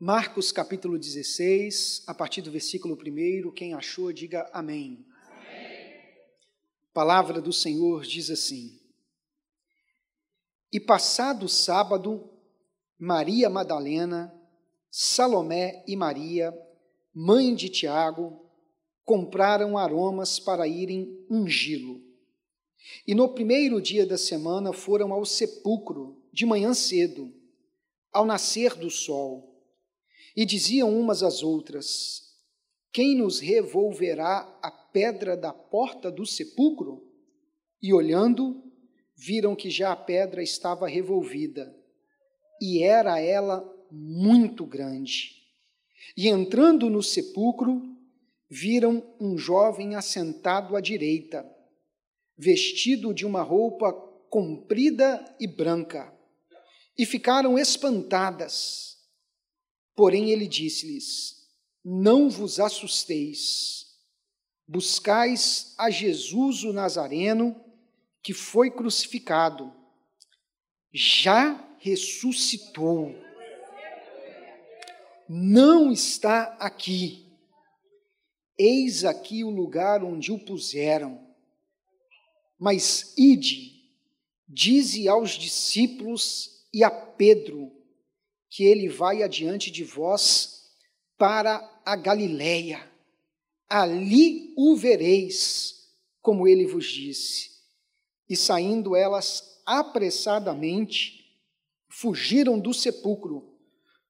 Marcos capítulo 16, a partir do versículo 1, quem achou, diga amém. amém. Palavra do Senhor diz assim: E passado o sábado, Maria Madalena, Salomé e Maria, mãe de Tiago, compraram aromas para irem ungí-lo. E no primeiro dia da semana foram ao sepulcro, de manhã cedo, ao nascer do sol e diziam umas às outras: Quem nos revolverá a pedra da porta do sepulcro? E olhando, viram que já a pedra estava revolvida, e era ela muito grande. E entrando no sepulcro, viram um jovem assentado à direita, vestido de uma roupa comprida e branca, e ficaram espantadas. Porém, ele disse-lhes: Não vos assusteis, buscais a Jesus o Nazareno, que foi crucificado, já ressuscitou. Não está aqui. Eis aqui o lugar onde o puseram. Mas ide, dize aos discípulos e a Pedro que ele vai adiante de vós para a Galiléia. Ali o vereis, como ele vos disse. E saindo elas apressadamente, fugiram do sepulcro,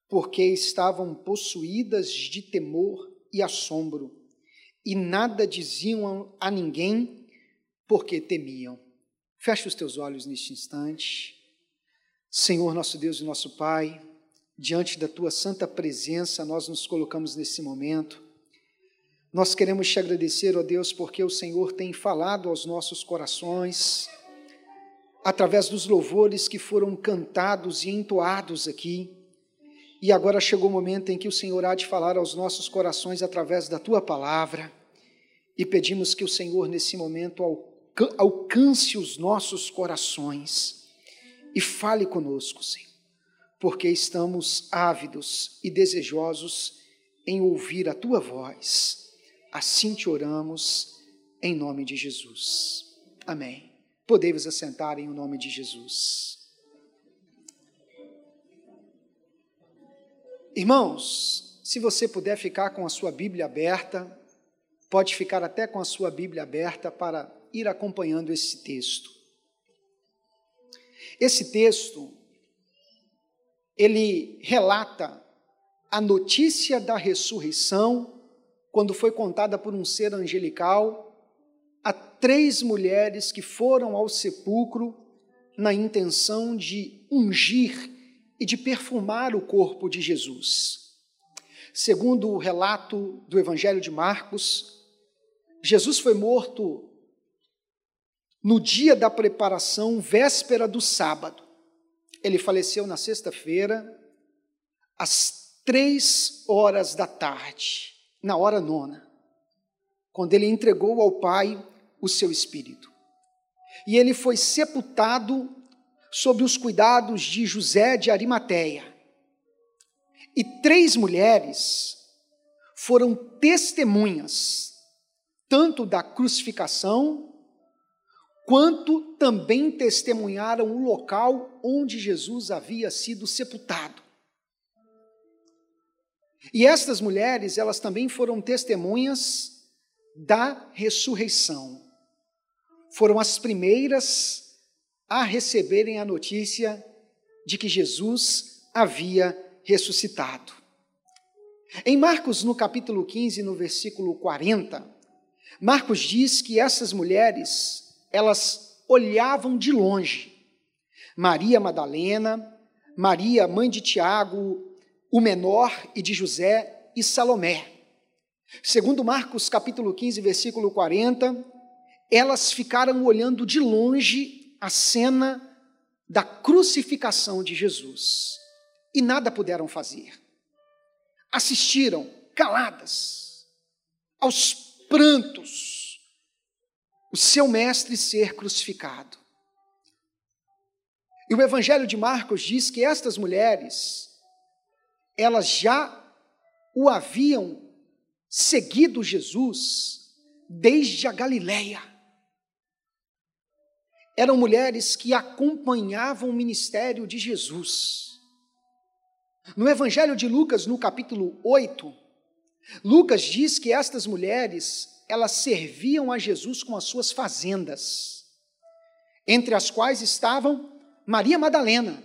porque estavam possuídas de temor e assombro, e nada diziam a ninguém, porque temiam. Feche os teus olhos neste instante. Senhor, nosso Deus e nosso Pai, diante da tua santa presença, nós nos colocamos nesse momento. Nós queremos te agradecer, ó Deus, porque o Senhor tem falado aos nossos corações, através dos louvores que foram cantados e entoados aqui. E agora chegou o momento em que o Senhor há de falar aos nossos corações através da tua palavra. E pedimos que o Senhor, nesse momento, alcance os nossos corações e fale conosco, Senhor porque estamos ávidos e desejosos em ouvir a tua voz. Assim te oramos, em nome de Jesus. Amém. Podemos assentar em o nome de Jesus. Irmãos, se você puder ficar com a sua Bíblia aberta, pode ficar até com a sua Bíblia aberta para ir acompanhando esse texto. Esse texto ele relata a notícia da ressurreição, quando foi contada por um ser angelical, a três mulheres que foram ao sepulcro na intenção de ungir e de perfumar o corpo de Jesus. Segundo o relato do Evangelho de Marcos, Jesus foi morto no dia da preparação, véspera do sábado. Ele faleceu na sexta-feira, às três horas da tarde, na hora nona, quando ele entregou ao Pai o seu espírito. E ele foi sepultado sob os cuidados de José de Arimateia. E três mulheres foram testemunhas, tanto da crucificação quanto também testemunharam o local onde Jesus havia sido sepultado. E estas mulheres, elas também foram testemunhas da ressurreição. Foram as primeiras a receberem a notícia de que Jesus havia ressuscitado. Em Marcos, no capítulo 15, no versículo 40, Marcos diz que essas mulheres elas olhavam de longe. Maria Madalena, Maria, mãe de Tiago, o menor e de José e Salomé. Segundo Marcos capítulo 15, versículo 40, elas ficaram olhando de longe a cena da crucificação de Jesus e nada puderam fazer. Assistiram caladas aos prantos o seu mestre ser crucificado. E o Evangelho de Marcos diz que estas mulheres, elas já o haviam seguido Jesus desde a Galileia. Eram mulheres que acompanhavam o ministério de Jesus. No Evangelho de Lucas, no capítulo 8, Lucas diz que estas mulheres, elas serviam a Jesus com as suas fazendas, entre as quais estavam Maria Madalena,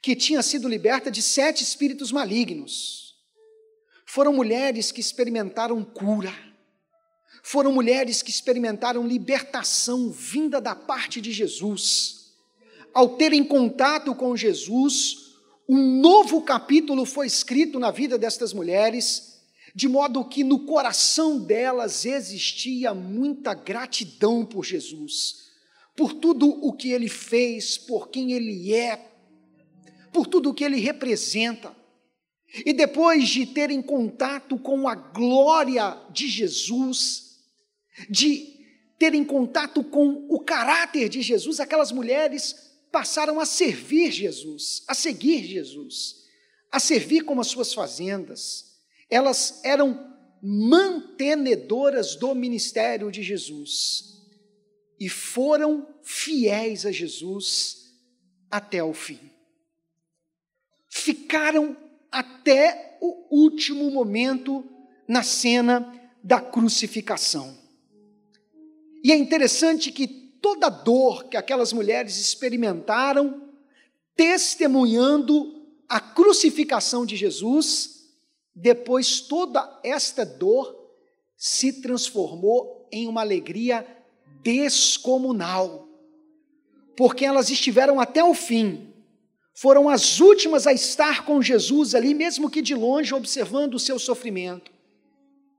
que tinha sido liberta de sete espíritos malignos. Foram mulheres que experimentaram cura, foram mulheres que experimentaram libertação vinda da parte de Jesus. Ao terem contato com Jesus, um novo capítulo foi escrito na vida destas mulheres, de modo que no coração delas existia muita gratidão por Jesus por tudo o que ele fez, por quem ele é, por tudo o que ele representa. E depois de terem contato com a glória de Jesus, de terem contato com o caráter de Jesus, aquelas mulheres passaram a servir Jesus, a seguir Jesus, a servir como as suas fazendas. Elas eram mantenedoras do ministério de Jesus e foram fiéis a Jesus até o fim. Ficaram até o último momento na cena da crucificação. E é interessante que toda a dor que aquelas mulheres experimentaram, testemunhando a crucificação de Jesus, depois toda esta dor se transformou em uma alegria descomunal, porque elas estiveram até o fim, foram as últimas a estar com Jesus ali, mesmo que de longe, observando o seu sofrimento,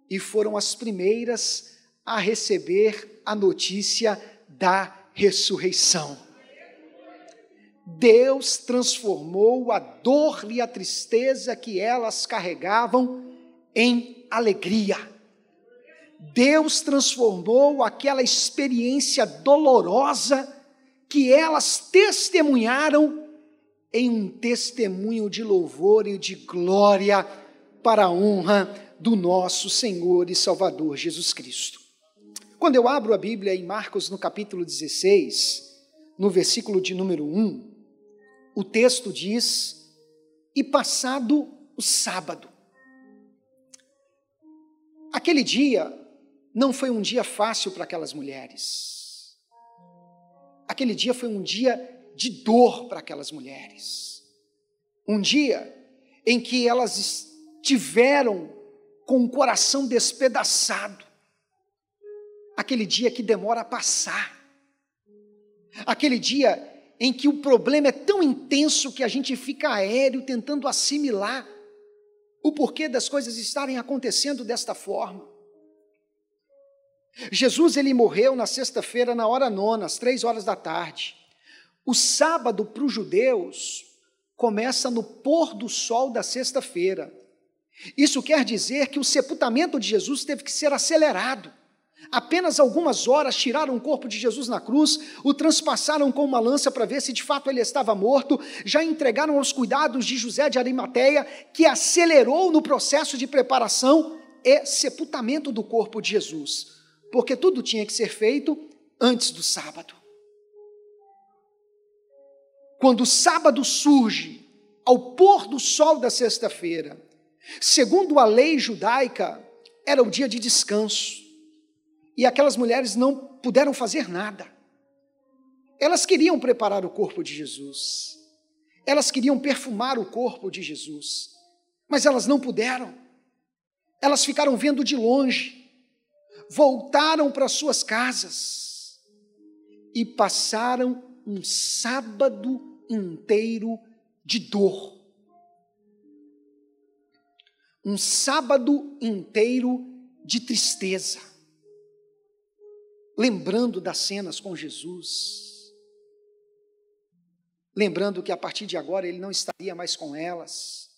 e foram as primeiras a receber a notícia da ressurreição. Deus transformou a dor e a tristeza que elas carregavam em alegria. Deus transformou aquela experiência dolorosa que elas testemunharam em um testemunho de louvor e de glória para a honra do nosso Senhor e Salvador Jesus Cristo. Quando eu abro a Bíblia em Marcos no capítulo 16, no versículo de número 1, o texto diz: E passado o sábado. Aquele dia não foi um dia fácil para aquelas mulheres. Aquele dia foi um dia de dor para aquelas mulheres. Um dia em que elas estiveram com o coração despedaçado. Aquele dia que demora a passar. Aquele dia em que o problema é tão intenso que a gente fica aéreo tentando assimilar o porquê das coisas estarem acontecendo desta forma. Jesus ele morreu na sexta-feira, na hora nona, às três horas da tarde. O sábado para os judeus começa no pôr do sol da sexta-feira. Isso quer dizer que o sepultamento de Jesus teve que ser acelerado. Apenas algumas horas tiraram o corpo de Jesus na cruz, o transpassaram com uma lança para ver se de fato ele estava morto, já entregaram aos cuidados de José de Arimateia, que acelerou no processo de preparação e sepultamento do corpo de Jesus porque tudo tinha que ser feito antes do sábado. Quando o sábado surge, ao pôr do sol da sexta-feira, segundo a lei judaica, era o dia de descanso. E aquelas mulheres não puderam fazer nada. Elas queriam preparar o corpo de Jesus. Elas queriam perfumar o corpo de Jesus. Mas elas não puderam. Elas ficaram vendo de longe voltaram para suas casas e passaram um sábado inteiro de dor. Um sábado inteiro de tristeza. Lembrando das cenas com Jesus. Lembrando que a partir de agora ele não estaria mais com elas.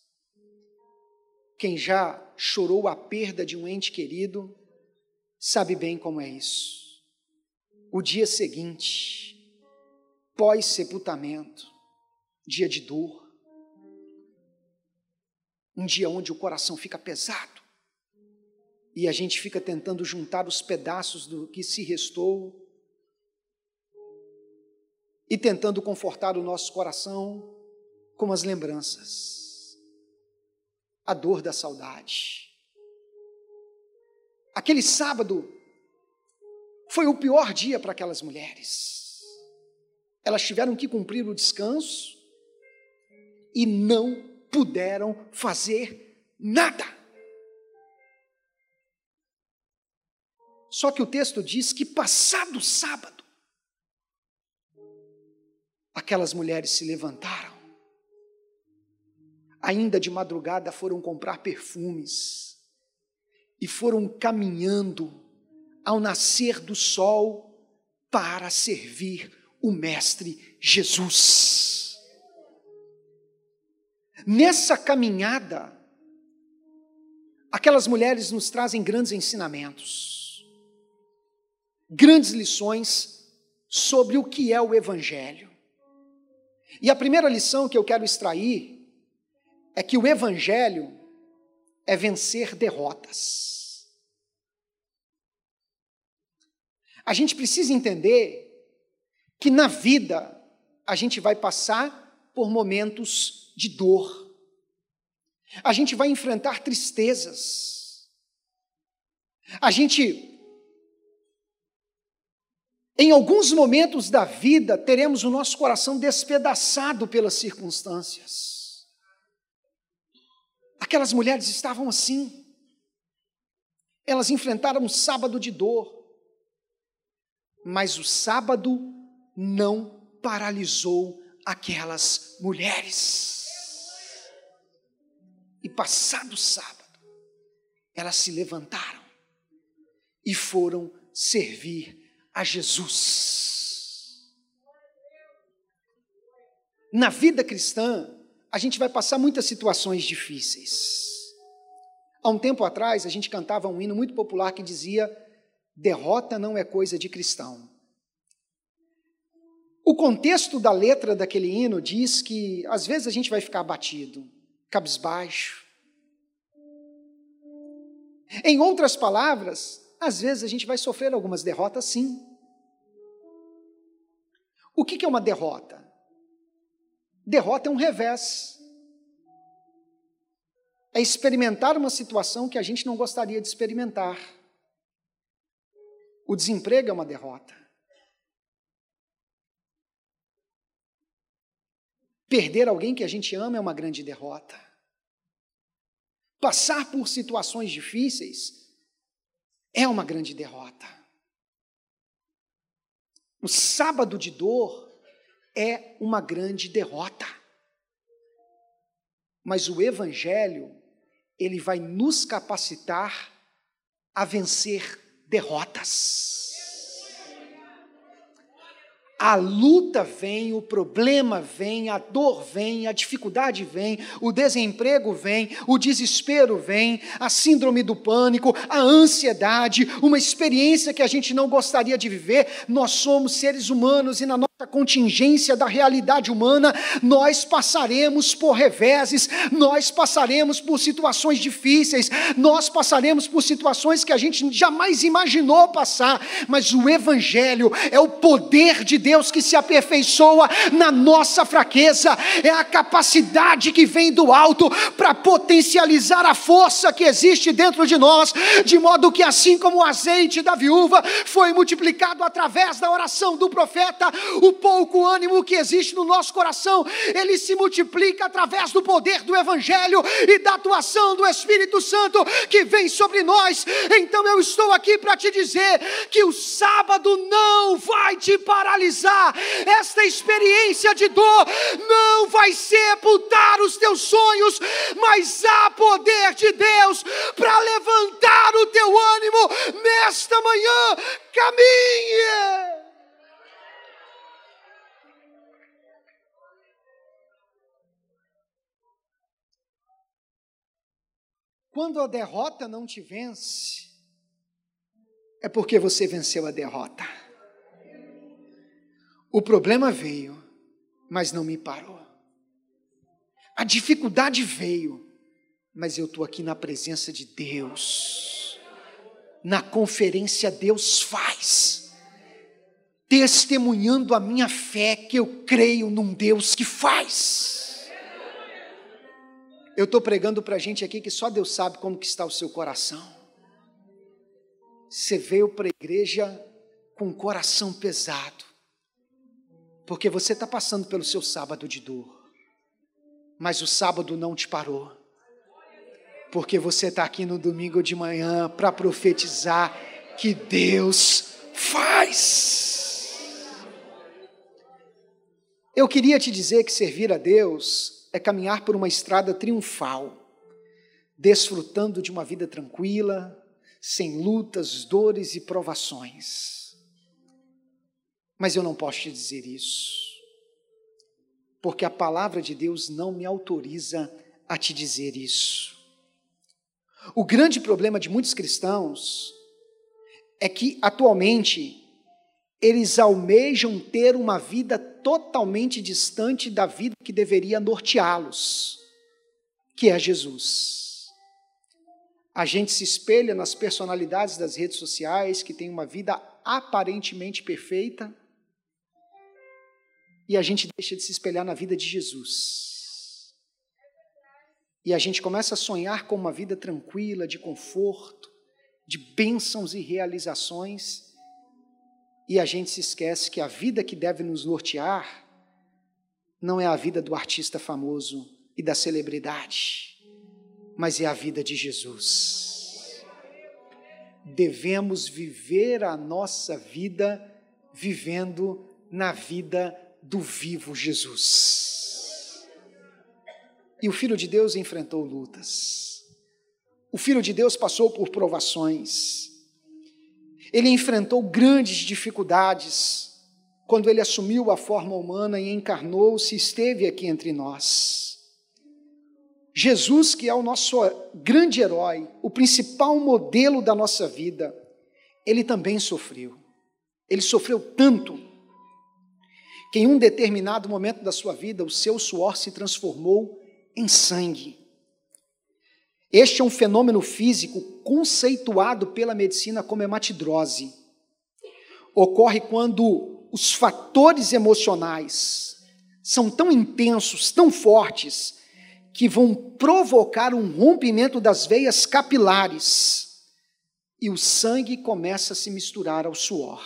Quem já chorou a perda de um ente querido, sabe bem como é isso. O dia seguinte, pós-sepultamento, dia de dor. Um dia onde o coração fica pesado e a gente fica tentando juntar os pedaços do que se restou e tentando confortar o nosso coração com as lembranças, a dor da saudade. Aquele sábado foi o pior dia para aquelas mulheres. Elas tiveram que cumprir o descanso e não puderam fazer nada. Só que o texto diz que passado sábado, aquelas mulheres se levantaram. Ainda de madrugada foram comprar perfumes e foram caminhando ao nascer do sol para servir o Mestre Jesus. Nessa caminhada, aquelas mulheres nos trazem grandes ensinamentos, grandes lições sobre o que é o Evangelho. E a primeira lição que eu quero extrair é que o Evangelho é vencer derrotas. A gente precisa entender que na vida a gente vai passar por momentos de dor. A gente vai enfrentar tristezas. A gente em alguns momentos da vida teremos o nosso coração despedaçado pelas circunstâncias. Aquelas mulheres estavam assim. Elas enfrentaram um sábado de dor. Mas o sábado não paralisou aquelas mulheres. E passado o sábado, elas se levantaram e foram servir a Jesus. Na vida cristã, a gente vai passar muitas situações difíceis. Há um tempo atrás, a gente cantava um hino muito popular que dizia Derrota não é coisa de cristão. O contexto da letra daquele hino diz que às vezes a gente vai ficar abatido, cabisbaixo. Em outras palavras, às vezes a gente vai sofrer algumas derrotas, sim. O que é uma derrota? Derrota é um revés. É experimentar uma situação que a gente não gostaria de experimentar. O desemprego é uma derrota. Perder alguém que a gente ama é uma grande derrota. Passar por situações difíceis é uma grande derrota. O sábado de dor é uma grande derrota. Mas o Evangelho, ele vai nos capacitar a vencer derrotas. A luta vem, o problema vem, a dor vem, a dificuldade vem, o desemprego vem, o desespero vem, a síndrome do pânico, a ansiedade, uma experiência que a gente não gostaria de viver. Nós somos seres humanos e na nossa contingência da realidade humana, nós passaremos por reveses, nós passaremos por situações difíceis, nós passaremos por situações que a gente jamais imaginou passar, mas o Evangelho é o poder de Deus que se aperfeiçoa na nossa fraqueza, é a capacidade que vem do alto para potencializar a força que existe dentro de nós, de modo que assim como o azeite da viúva foi multiplicado através da oração do profeta, o pouco ânimo que existe no nosso coração, ele se multiplica através do poder do Evangelho e da atuação do Espírito Santo que vem sobre nós. Então eu estou aqui para te dizer que o sábado não vai te paralisar, esta experiência de dor não vai sepultar os teus sonhos, mas há poder de Deus para levantar o teu ânimo nesta manhã. Caminhe! Quando a derrota não te vence, é porque você venceu a derrota. O problema veio, mas não me parou. A dificuldade veio, mas eu estou aqui na presença de Deus. Na conferência, Deus faz, testemunhando a minha fé que eu creio num Deus que faz. Eu estou pregando para a gente aqui que só Deus sabe como que está o seu coração. Você veio para a igreja com o coração pesado, porque você está passando pelo seu sábado de dor, mas o sábado não te parou, porque você está aqui no domingo de manhã para profetizar que Deus faz. Eu queria te dizer que servir a Deus é caminhar por uma estrada triunfal, desfrutando de uma vida tranquila, sem lutas, dores e provações. Mas eu não posso te dizer isso, porque a palavra de Deus não me autoriza a te dizer isso. O grande problema de muitos cristãos é que, atualmente, eles almejam ter uma vida totalmente distante da vida que deveria norteá-los, que é Jesus. A gente se espelha nas personalidades das redes sociais que têm uma vida aparentemente perfeita e a gente deixa de se espelhar na vida de Jesus. E a gente começa a sonhar com uma vida tranquila, de conforto, de bênçãos e realizações, e a gente se esquece que a vida que deve nos nortear não é a vida do artista famoso e da celebridade mas é a vida de Jesus. Devemos viver a nossa vida vivendo na vida do vivo Jesus. E o Filho de Deus enfrentou lutas. O Filho de Deus passou por provações. Ele enfrentou grandes dificuldades quando ele assumiu a forma humana e encarnou-se, esteve aqui entre nós. Jesus, que é o nosso grande herói, o principal modelo da nossa vida, ele também sofreu. Ele sofreu tanto que em um determinado momento da sua vida o seu suor se transformou em sangue. Este é um fenômeno físico conceituado pela medicina como hematidrose. Ocorre quando os fatores emocionais são tão intensos, tão fortes, que vão provocar um rompimento das veias capilares e o sangue começa a se misturar ao suor.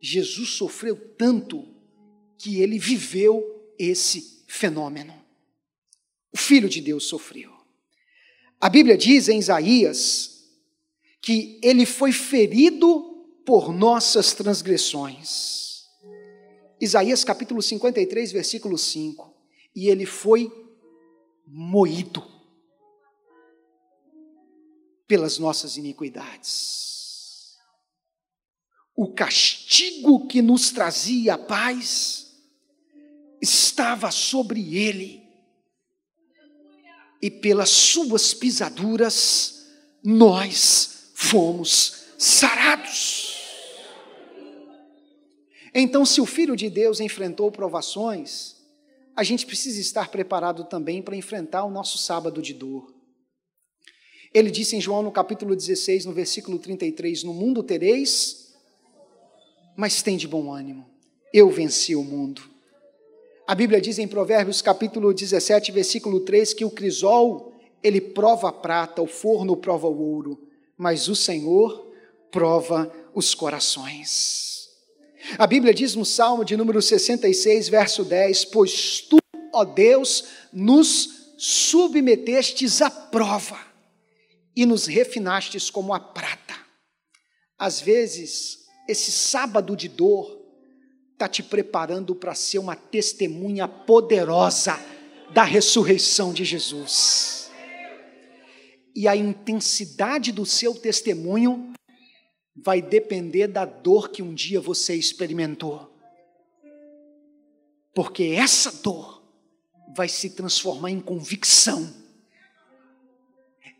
Jesus sofreu tanto que ele viveu esse fenômeno. O Filho de Deus sofreu. A Bíblia diz em Isaías que ele foi ferido por nossas transgressões. Isaías capítulo 53, versículo 5 e ele foi moído pelas nossas iniquidades. O castigo que nos trazia a paz estava sobre ele, e pelas suas pisaduras nós fomos sarados. Então, se o Filho de Deus enfrentou provações, a gente precisa estar preparado também para enfrentar o nosso sábado de dor. Ele disse em João no capítulo 16, no versículo 33: No mundo tereis, mas tem de bom ânimo, eu venci o mundo. A Bíblia diz em Provérbios capítulo 17, versículo 3, que o crisol, ele prova a prata, o forno prova o ouro, mas o Senhor prova os corações. A Bíblia diz no Salmo de número 66, verso 10: Pois tu, ó Deus, nos submetestes à prova e nos refinastes como a prata. Às vezes, esse sábado de dor está te preparando para ser uma testemunha poderosa da ressurreição de Jesus. E a intensidade do seu testemunho vai depender da dor que um dia você experimentou. Porque essa dor vai se transformar em convicção.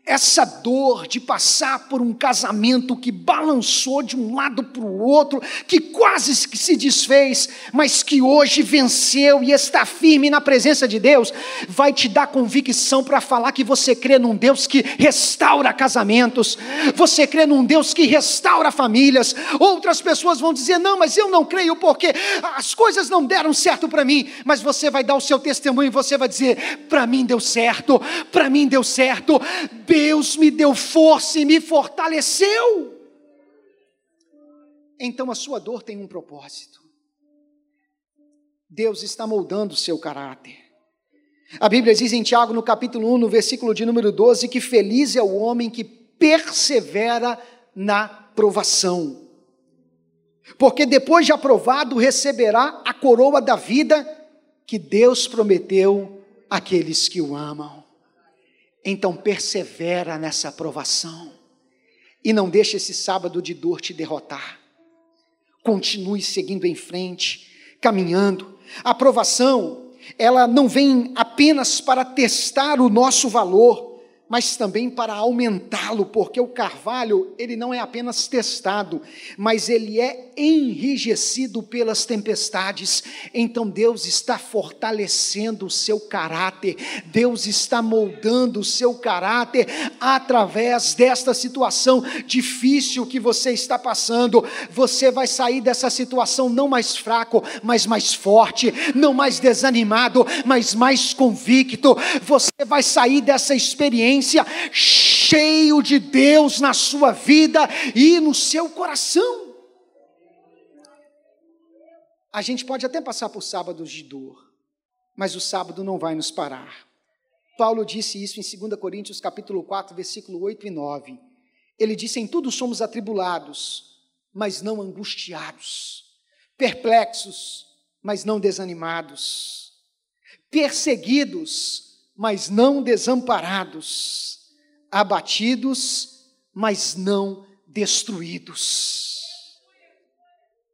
Essa dor de passar por um casamento que balançou de um lado para o outro, que quase se desfez, mas que hoje venceu e está firme na presença de Deus, vai te dar convicção para falar que você crê num Deus que restaura casamentos, você crê num Deus que restaura famílias. Outras pessoas vão dizer: não, mas eu não creio porque as coisas não deram certo para mim, mas você vai dar o seu testemunho e você vai dizer: para mim deu certo, para mim deu certo. Deus me deu força e me fortaleceu. Então a sua dor tem um propósito. Deus está moldando o seu caráter. A Bíblia diz em Tiago, no capítulo 1, no versículo de número 12, que feliz é o homem que persevera na provação. Porque depois de aprovado, receberá a coroa da vida que Deus prometeu àqueles que o amam. Então persevera nessa aprovação e não deixe esse sábado de dor te derrotar. Continue seguindo em frente, caminhando. A aprovação, ela não vem apenas para testar o nosso valor, mas também para aumentá-lo, porque o carvalho, ele não é apenas testado, mas ele é enrijecido pelas tempestades. Então Deus está fortalecendo o seu caráter, Deus está moldando o seu caráter através desta situação difícil que você está passando. Você vai sair dessa situação não mais fraco, mas mais forte, não mais desanimado, mas mais convicto. Você vai sair dessa experiência experiência cheio de Deus na sua vida e no seu coração. A gente pode até passar por sábados de dor, mas o sábado não vai nos parar. Paulo disse isso em 2 Coríntios capítulo 4, versículo 8 e 9. Ele disse: "Em tudo somos atribulados, mas não angustiados, perplexos, mas não desanimados, perseguidos, mas não desamparados, abatidos, mas não destruídos.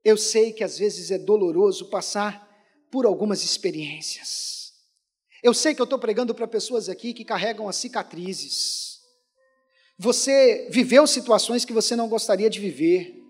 Eu sei que às vezes é doloroso passar por algumas experiências. Eu sei que eu estou pregando para pessoas aqui que carregam as cicatrizes. Você viveu situações que você não gostaria de viver.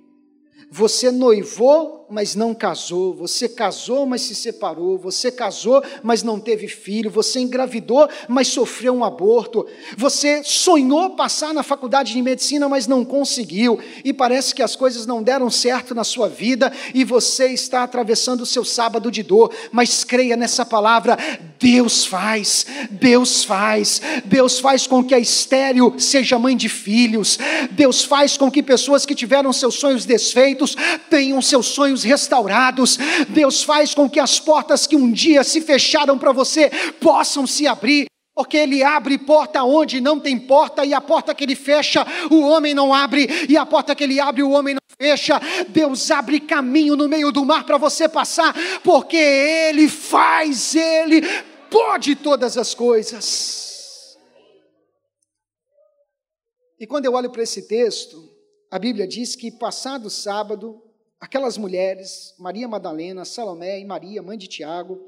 Você noivou, mas não casou. Você casou, mas se separou. Você casou, mas não teve filho. Você engravidou, mas sofreu um aborto. Você sonhou passar na faculdade de medicina, mas não conseguiu. E parece que as coisas não deram certo na sua vida e você está atravessando o seu sábado de dor. Mas creia nessa palavra: Deus faz, Deus faz. Deus faz com que a estéreo seja mãe de filhos. Deus faz com que pessoas que tiveram seus sonhos desfeitos tenham seus restaurados. Deus faz com que as portas que um dia se fecharam para você possam se abrir. Porque ele abre porta onde não tem porta, e a porta que ele fecha, o homem não abre, e a porta que ele abre, o homem não fecha. Deus abre caminho no meio do mar para você passar, porque ele faz, ele pode todas as coisas. E quando eu olho para esse texto, a Bíblia diz que, passado sábado, aquelas mulheres, Maria Madalena, Salomé e Maria, mãe de Tiago,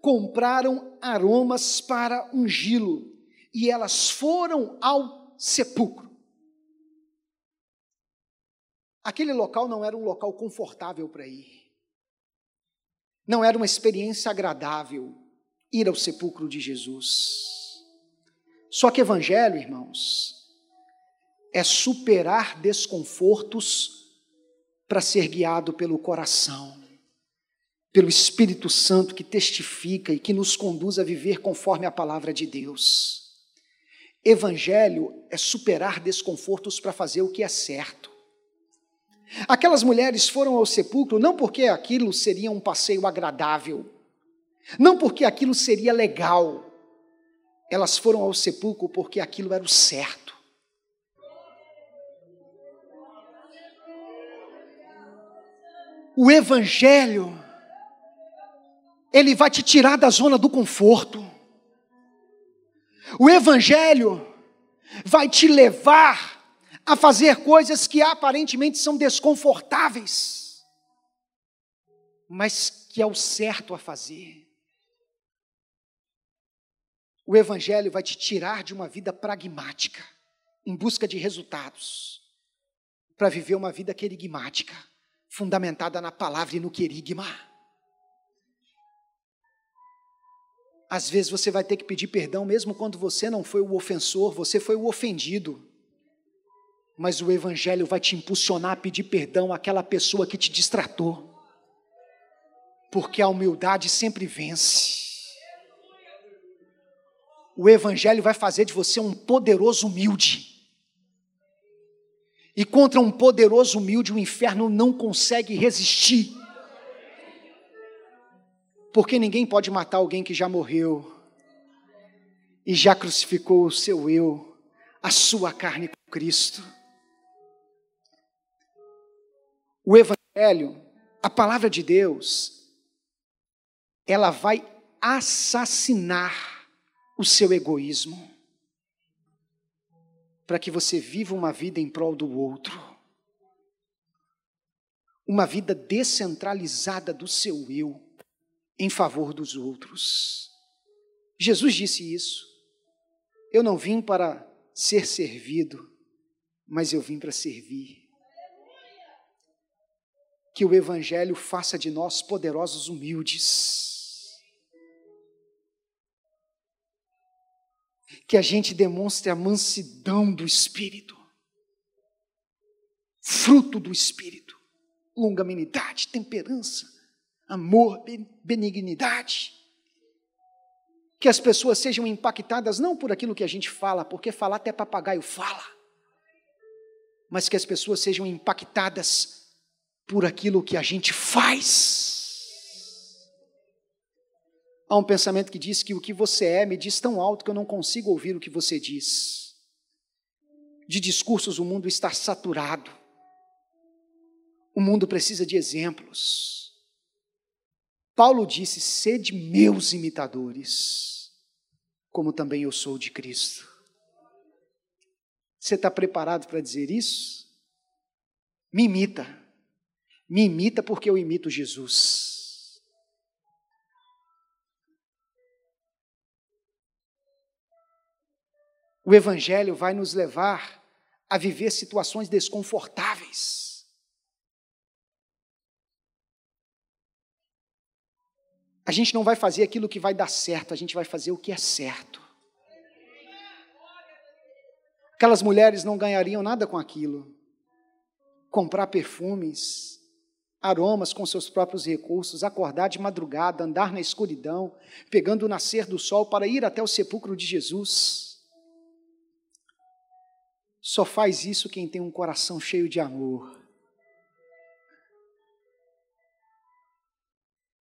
compraram aromas para ungí-lo e elas foram ao sepulcro. Aquele local não era um local confortável para ir. Não era uma experiência agradável ir ao sepulcro de Jesus. Só que evangelho, irmãos, é superar desconfortos para ser guiado pelo coração, pelo Espírito Santo que testifica e que nos conduz a viver conforme a palavra de Deus. Evangelho é superar desconfortos para fazer o que é certo. Aquelas mulheres foram ao sepulcro não porque aquilo seria um passeio agradável, não porque aquilo seria legal, elas foram ao sepulcro porque aquilo era o certo. O Evangelho, ele vai te tirar da zona do conforto. O Evangelho vai te levar a fazer coisas que aparentemente são desconfortáveis, mas que é o certo a fazer. O Evangelho vai te tirar de uma vida pragmática em busca de resultados, para viver uma vida querigmática, fundamentada na palavra e no querigma. Às vezes você vai ter que pedir perdão, mesmo quando você não foi o ofensor, você foi o ofendido. Mas o Evangelho vai te impulsionar a pedir perdão àquela pessoa que te distratou. Porque a humildade sempre vence. O Evangelho vai fazer de você um poderoso humilde. E contra um poderoso humilde, o inferno não consegue resistir. Porque ninguém pode matar alguém que já morreu e já crucificou o seu eu, a sua carne com Cristo. O Evangelho, a palavra de Deus, ela vai assassinar o seu egoísmo, para que você viva uma vida em prol do outro, uma vida descentralizada do seu eu, em favor dos outros. Jesus disse isso. Eu não vim para ser servido, mas eu vim para servir que o Evangelho faça de nós poderosos humildes. Que a gente demonstre a mansidão do Espírito, fruto do Espírito, longanimidade, temperança, amor, benignidade. Que as pessoas sejam impactadas não por aquilo que a gente fala, porque falar até papagaio fala, mas que as pessoas sejam impactadas por aquilo que a gente faz. Há um pensamento que diz que o que você é me diz tão alto que eu não consigo ouvir o que você diz. De discursos o mundo está saturado. O mundo precisa de exemplos. Paulo disse: sede meus imitadores, como também eu sou de Cristo. Você está preparado para dizer isso? Me imita. Me imita porque eu imito Jesus. O Evangelho vai nos levar a viver situações desconfortáveis. A gente não vai fazer aquilo que vai dar certo, a gente vai fazer o que é certo. Aquelas mulheres não ganhariam nada com aquilo. Comprar perfumes, aromas com seus próprios recursos, acordar de madrugada, andar na escuridão, pegando o nascer do sol para ir até o sepulcro de Jesus. Só faz isso quem tem um coração cheio de amor.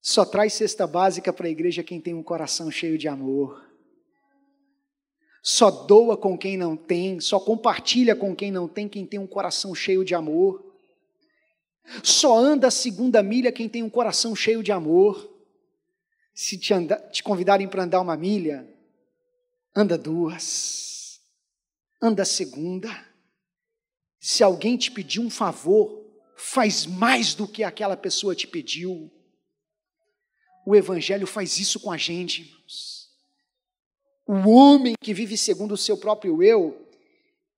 Só traz cesta básica para a igreja quem tem um coração cheio de amor. Só doa com quem não tem, só compartilha com quem não tem, quem tem um coração cheio de amor. Só anda a segunda milha quem tem um coração cheio de amor. Se te, te convidarem para andar uma milha, anda duas, anda segunda. Se alguém te pedir um favor, faz mais do que aquela pessoa te pediu. O Evangelho faz isso com a gente, irmãos. O homem que vive segundo o seu próprio eu,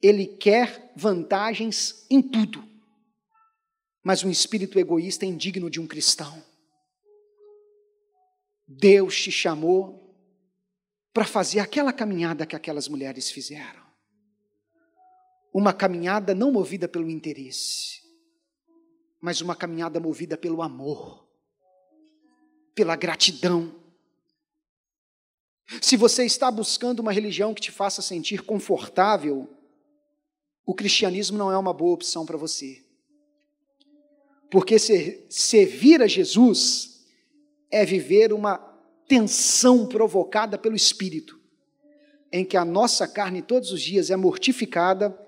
ele quer vantagens em tudo mas um espírito egoísta é indigno de um cristão. Deus te chamou para fazer aquela caminhada que aquelas mulheres fizeram. Uma caminhada não movida pelo interesse, mas uma caminhada movida pelo amor, pela gratidão. Se você está buscando uma religião que te faça sentir confortável, o cristianismo não é uma boa opção para você. Porque servir a Jesus é viver uma tensão provocada pelo Espírito, em que a nossa carne todos os dias é mortificada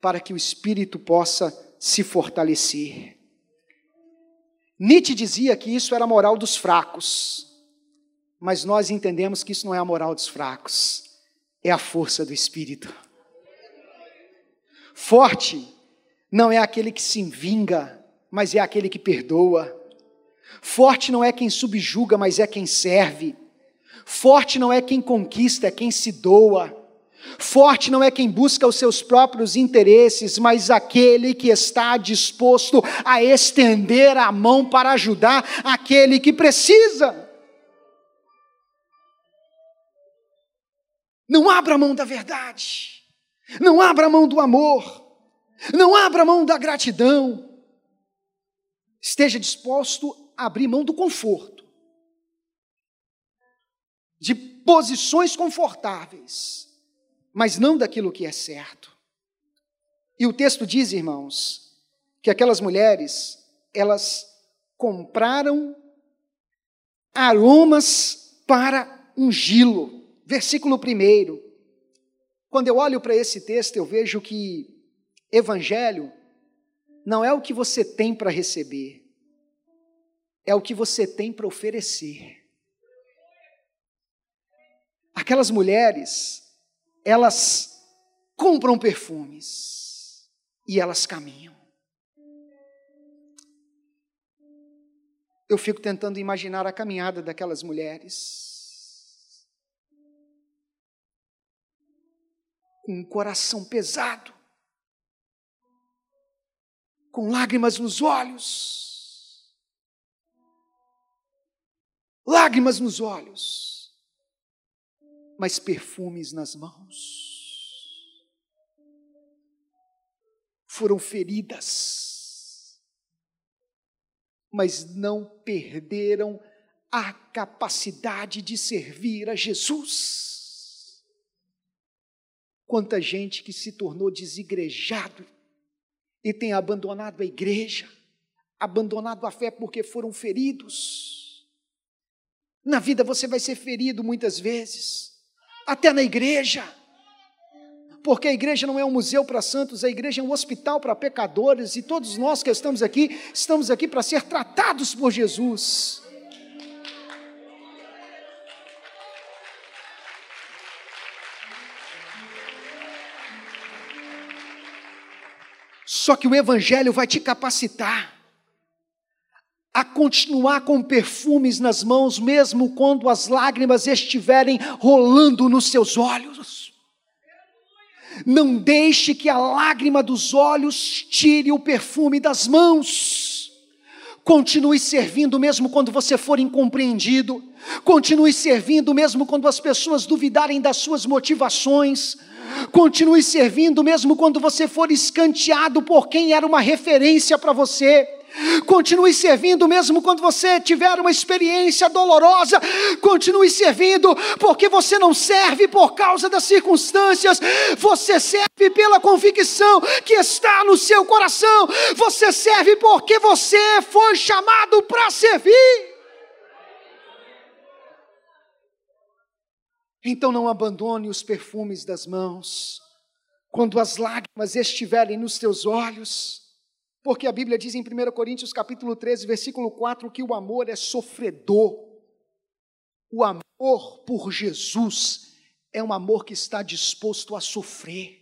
para que o Espírito possa se fortalecer. Nietzsche dizia que isso era a moral dos fracos, mas nós entendemos que isso não é a moral dos fracos, é a força do Espírito. Forte não é aquele que se vinga, mas é aquele que perdoa. Forte não é quem subjuga, mas é quem serve. Forte não é quem conquista, é quem se doa. Forte não é quem busca os seus próprios interesses, mas aquele que está disposto a estender a mão para ajudar aquele que precisa. Não abra mão da verdade, não abra mão do amor, não abra mão da gratidão. Esteja disposto a abrir mão do conforto, de posições confortáveis mas não daquilo que é certo. E o texto diz, irmãos, que aquelas mulheres, elas compraram aromas para ungí-lo. Versículo 1. Quando eu olho para esse texto, eu vejo que evangelho não é o que você tem para receber, é o que você tem para oferecer. Aquelas mulheres, elas compram perfumes e elas caminham. Eu fico tentando imaginar a caminhada daquelas mulheres. Com um coração pesado, com lágrimas nos olhos, lágrimas nos olhos mas perfumes nas mãos. Foram feridas, mas não perderam a capacidade de servir a Jesus. Quanta gente que se tornou desigrejado e tem abandonado a igreja, abandonado a fé porque foram feridos. Na vida você vai ser ferido muitas vezes até na igreja. Porque a igreja não é um museu para santos, a igreja é um hospital para pecadores, e todos nós que estamos aqui, estamos aqui para ser tratados por Jesus. Só que o Evangelho vai te capacitar a continuar com perfumes nas mãos, mesmo quando as lágrimas estiverem rolando nos seus olhos. Não deixe que a lágrima dos olhos tire o perfume das mãos. Continue servindo mesmo quando você for incompreendido. Continue servindo mesmo quando as pessoas duvidarem das suas motivações. Continue servindo mesmo quando você for escanteado por quem era uma referência para você Continue servindo mesmo quando você tiver uma experiência dolorosa. Continue servindo, porque você não serve por causa das circunstâncias, você serve pela convicção que está no seu coração. Você serve porque você foi chamado para servir. Então não abandone os perfumes das mãos, quando as lágrimas estiverem nos teus olhos porque a Bíblia diz em 1 Coríntios capítulo 13, versículo 4, que o amor é sofredor. O amor por Jesus é um amor que está disposto a sofrer.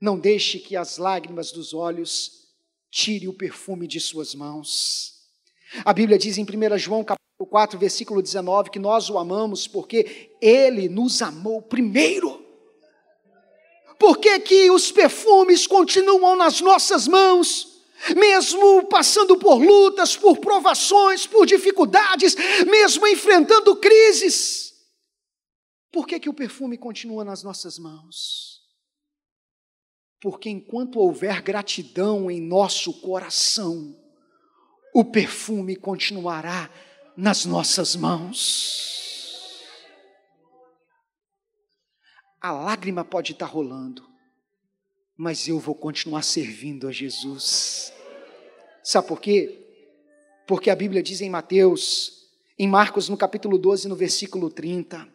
Não deixe que as lágrimas dos olhos tire o perfume de suas mãos. A Bíblia diz em 1 João capítulo 4, versículo 19, que nós o amamos porque ele nos amou primeiro. Por que, que os perfumes continuam nas nossas mãos? Mesmo passando por lutas, por provações, por dificuldades, mesmo enfrentando crises. Por que, que o perfume continua nas nossas mãos? Porque enquanto houver gratidão em nosso coração, o perfume continuará nas nossas mãos. A lágrima pode estar rolando, mas eu vou continuar servindo a Jesus. Sabe por quê? Porque a Bíblia diz em Mateus, em Marcos, no capítulo 12, no versículo 30,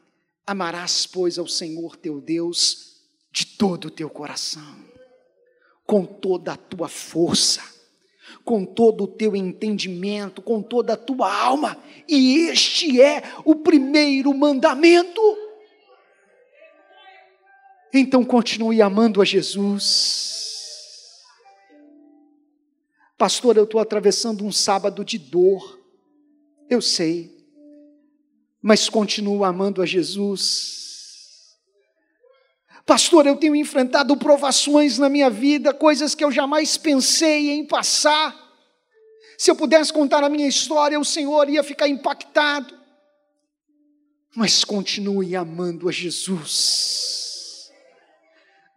amarás, pois, ao Senhor teu Deus de todo o teu coração, com toda a tua força, com todo o teu entendimento, com toda a tua alma, e este é o primeiro mandamento. Então continue amando a Jesus. Pastor, eu estou atravessando um sábado de dor, eu sei, mas continuo amando a Jesus. Pastor, eu tenho enfrentado provações na minha vida, coisas que eu jamais pensei em passar. Se eu pudesse contar a minha história, o Senhor ia ficar impactado. Mas continue amando a Jesus.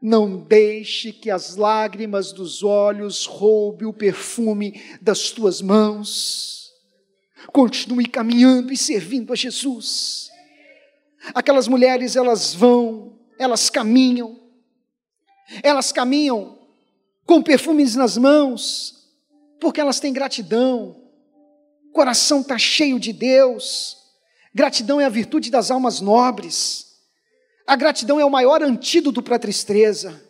Não deixe que as lágrimas dos olhos roube o perfume das tuas mãos. Continue caminhando e servindo a Jesus. Aquelas mulheres, elas vão, elas caminham, elas caminham com perfumes nas mãos, porque elas têm gratidão, o coração está cheio de Deus. Gratidão é a virtude das almas nobres. A gratidão é o maior antídoto para a tristeza.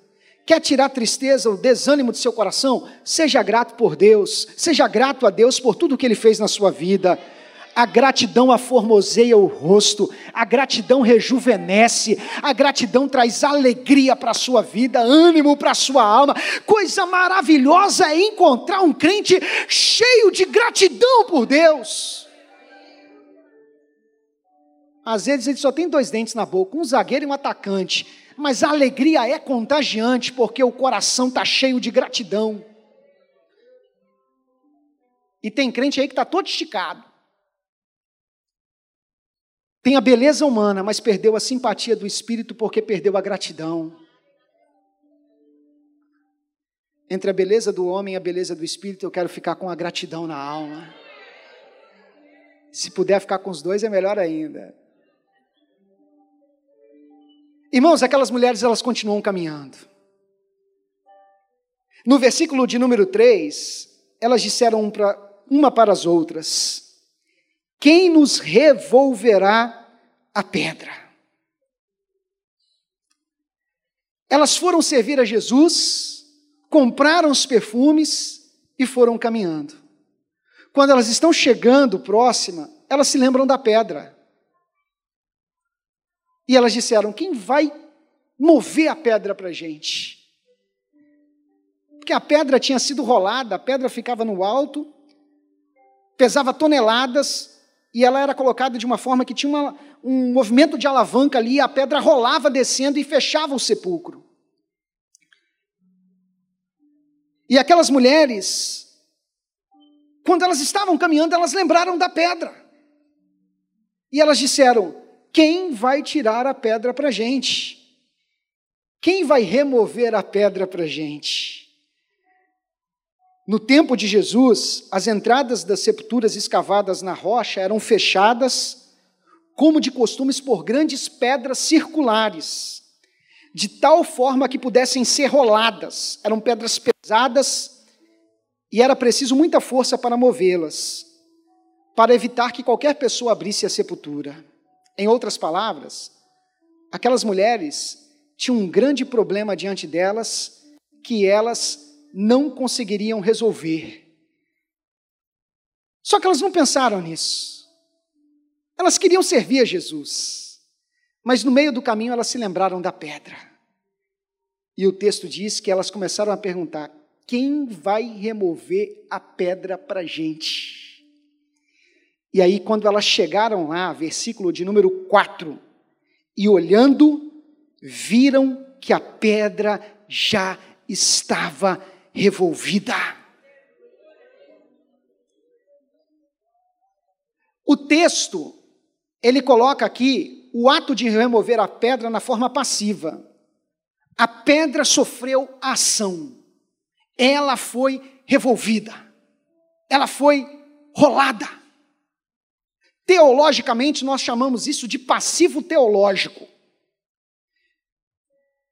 Quer tirar a tristeza, o desânimo do seu coração? Seja grato por Deus, seja grato a Deus por tudo que Ele fez na sua vida. A gratidão aformoseia o rosto, a gratidão rejuvenesce, a gratidão traz alegria para a sua vida, ânimo para a sua alma. Coisa maravilhosa é encontrar um crente cheio de gratidão por Deus. Às vezes ele só tem dois dentes na boca, um zagueiro e um atacante, mas a alegria é contagiante porque o coração está cheio de gratidão. E tem crente aí que está todo esticado tem a beleza humana, mas perdeu a simpatia do espírito porque perdeu a gratidão. Entre a beleza do homem e a beleza do espírito, eu quero ficar com a gratidão na alma. Se puder ficar com os dois, é melhor ainda. Irmãos, aquelas mulheres elas continuam caminhando. No versículo de número 3, elas disseram uma para as outras: quem nos revolverá a pedra? Elas foram servir a Jesus, compraram os perfumes e foram caminhando. Quando elas estão chegando próxima, elas se lembram da pedra. E elas disseram: quem vai mover a pedra para a gente? Porque a pedra tinha sido rolada, a pedra ficava no alto, pesava toneladas, e ela era colocada de uma forma que tinha uma, um movimento de alavanca ali, a pedra rolava descendo e fechava o sepulcro. E aquelas mulheres, quando elas estavam caminhando, elas lembraram da pedra. E elas disseram: Quem vai tirar a pedra para a gente? Quem vai remover a pedra para a gente? No tempo de Jesus, as entradas das sepulturas escavadas na rocha eram fechadas, como de costumes, por grandes pedras circulares, de tal forma que pudessem ser roladas. Eram pedras pesadas e era preciso muita força para movê-las, para evitar que qualquer pessoa abrisse a sepultura. Em outras palavras, aquelas mulheres tinham um grande problema diante delas, que elas não conseguiriam resolver. Só que elas não pensaram nisso. Elas queriam servir a Jesus, mas no meio do caminho elas se lembraram da pedra. E o texto diz que elas começaram a perguntar: quem vai remover a pedra para a gente? E aí, quando elas chegaram lá, versículo de número 4, e olhando, viram que a pedra já estava revolvida. O texto, ele coloca aqui o ato de remover a pedra na forma passiva. A pedra sofreu ação. Ela foi revolvida. Ela foi rolada. Teologicamente, nós chamamos isso de passivo teológico.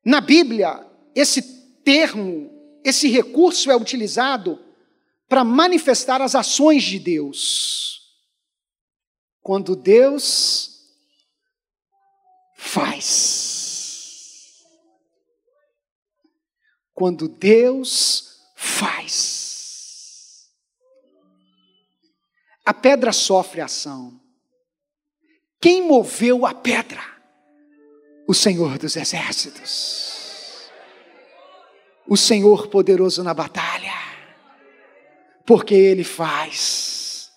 Na Bíblia, esse termo esse recurso é utilizado para manifestar as ações de Deus. Quando Deus faz. Quando Deus faz. A pedra sofre ação. Quem moveu a pedra? O Senhor dos Exércitos o Senhor poderoso na batalha, porque Ele faz.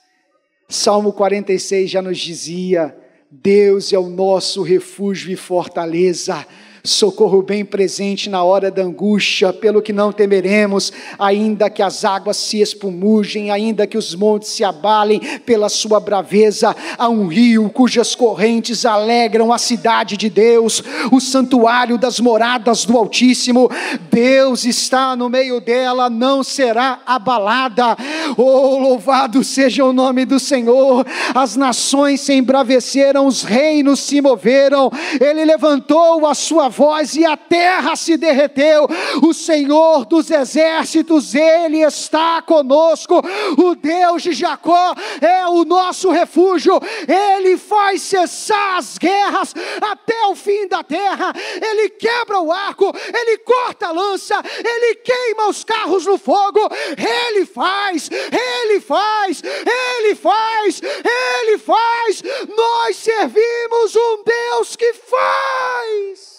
Salmo 46 já nos dizia: Deus é o nosso refúgio e fortaleza, socorro bem presente na hora da angústia, pelo que não temeremos, ainda que as águas se espumugem, ainda que os montes se abalem pela sua braveza, há um rio cujas correntes alegram a cidade de Deus, o santuário das moradas do Altíssimo. Deus está no meio dela, não será abalada. Oh, louvado seja o nome do Senhor! As nações se embraveceram, os reinos se moveram, ele levantou a sua voz e a terra se derreteu. O Senhor dos exércitos, Ele está conosco. O Deus de Jacó é o nosso refúgio. Ele faz cessar as guerras até o fim da terra. Ele quebra o arco, ele corta a lança, ele queima os carros no fogo. Ele faz, ele faz, ele faz, ele faz. Nós servimos um Deus que faz.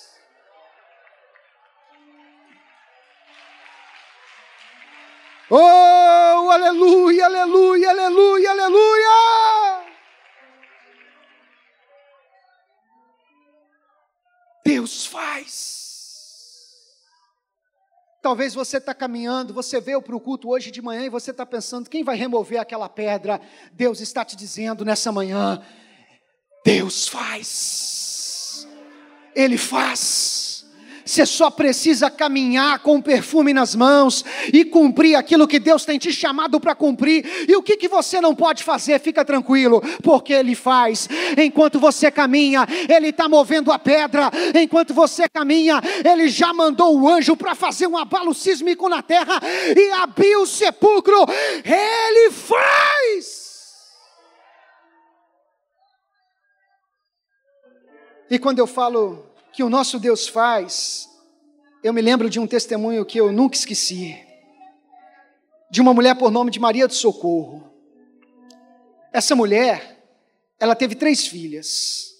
Aleluia, aleluia, aleluia, aleluia! Deus faz. Talvez você está caminhando, você veio para o culto hoje de manhã e você está pensando: quem vai remover aquela pedra? Deus está te dizendo nessa manhã: Deus faz. Ele faz. Você só precisa caminhar com perfume nas mãos e cumprir aquilo que Deus tem te chamado para cumprir. E o que, que você não pode fazer? Fica tranquilo, porque Ele faz. Enquanto você caminha, Ele está movendo a pedra. Enquanto você caminha, Ele já mandou o anjo para fazer um abalo sísmico na terra e abrir o sepulcro. Ele faz. E quando eu falo que o nosso Deus faz, eu me lembro de um testemunho que eu nunca esqueci, de uma mulher por nome de Maria do Socorro. Essa mulher, ela teve três filhas,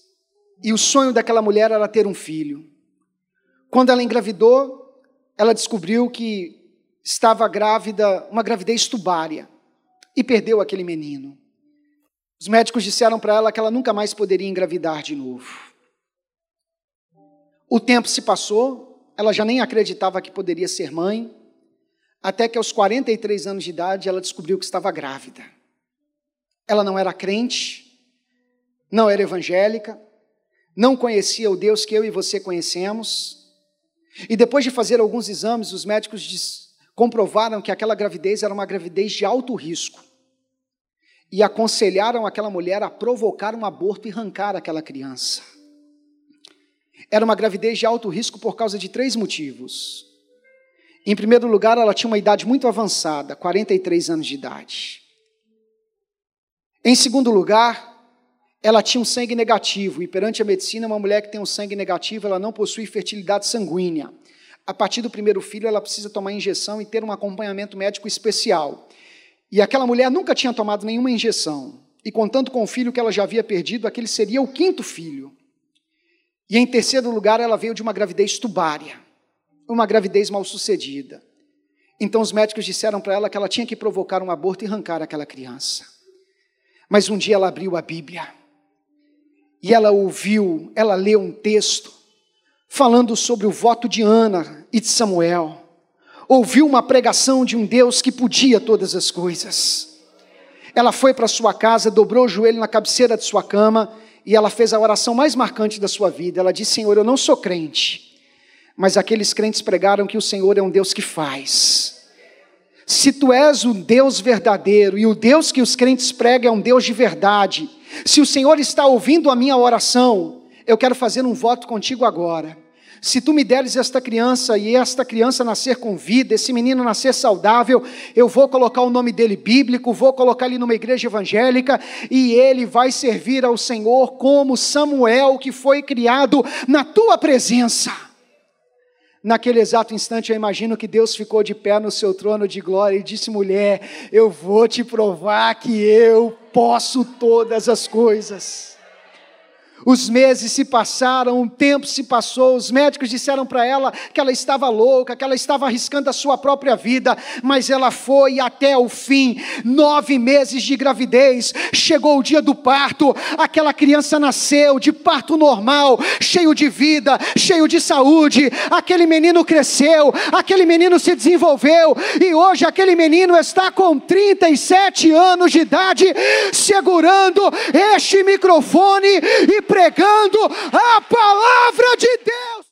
e o sonho daquela mulher era ter um filho. Quando ela engravidou, ela descobriu que estava grávida, uma gravidez tubária, e perdeu aquele menino. Os médicos disseram para ela que ela nunca mais poderia engravidar de novo. O tempo se passou, ela já nem acreditava que poderia ser mãe, até que aos 43 anos de idade ela descobriu que estava grávida. Ela não era crente, não era evangélica, não conhecia o Deus que eu e você conhecemos. E depois de fazer alguns exames, os médicos comprovaram que aquela gravidez era uma gravidez de alto risco. E aconselharam aquela mulher a provocar um aborto e arrancar aquela criança. Era uma gravidez de alto risco por causa de três motivos. Em primeiro lugar, ela tinha uma idade muito avançada, 43 anos de idade. Em segundo lugar, ela tinha um sangue negativo, e perante a medicina, uma mulher que tem um sangue negativo, ela não possui fertilidade sanguínea. A partir do primeiro filho, ela precisa tomar injeção e ter um acompanhamento médico especial. E aquela mulher nunca tinha tomado nenhuma injeção. E contando com o filho que ela já havia perdido, aquele seria o quinto filho. E em terceiro lugar, ela veio de uma gravidez tubária, uma gravidez mal sucedida. Então os médicos disseram para ela que ela tinha que provocar um aborto e arrancar aquela criança. Mas um dia ela abriu a Bíblia e ela ouviu, ela leu um texto falando sobre o voto de Ana e de Samuel. Ouviu uma pregação de um Deus que podia todas as coisas. Ela foi para sua casa, dobrou o joelho na cabeceira de sua cama e ela fez a oração mais marcante da sua vida. Ela disse: Senhor, eu não sou crente, mas aqueles crentes pregaram que o Senhor é um Deus que faz. Se tu és o Deus verdadeiro e o Deus que os crentes pregam é um Deus de verdade, se o Senhor está ouvindo a minha oração, eu quero fazer um voto contigo agora se tu me deres esta criança e esta criança nascer com vida, esse menino nascer saudável, eu vou colocar o nome dele bíblico, vou colocar ele numa igreja evangélica e ele vai servir ao Senhor como Samuel que foi criado na tua presença. Naquele exato instante, eu imagino que Deus ficou de pé no seu trono de glória e disse: mulher, eu vou te provar que eu posso todas as coisas. Os meses se passaram, o tempo se passou, os médicos disseram para ela que ela estava louca, que ela estava arriscando a sua própria vida, mas ela foi até o fim. Nove meses de gravidez, chegou o dia do parto, aquela criança nasceu de parto normal, cheio de vida, cheio de saúde. Aquele menino cresceu, aquele menino se desenvolveu, e hoje aquele menino está com 37 anos de idade, segurando este microfone e pregando a palavra de Deus.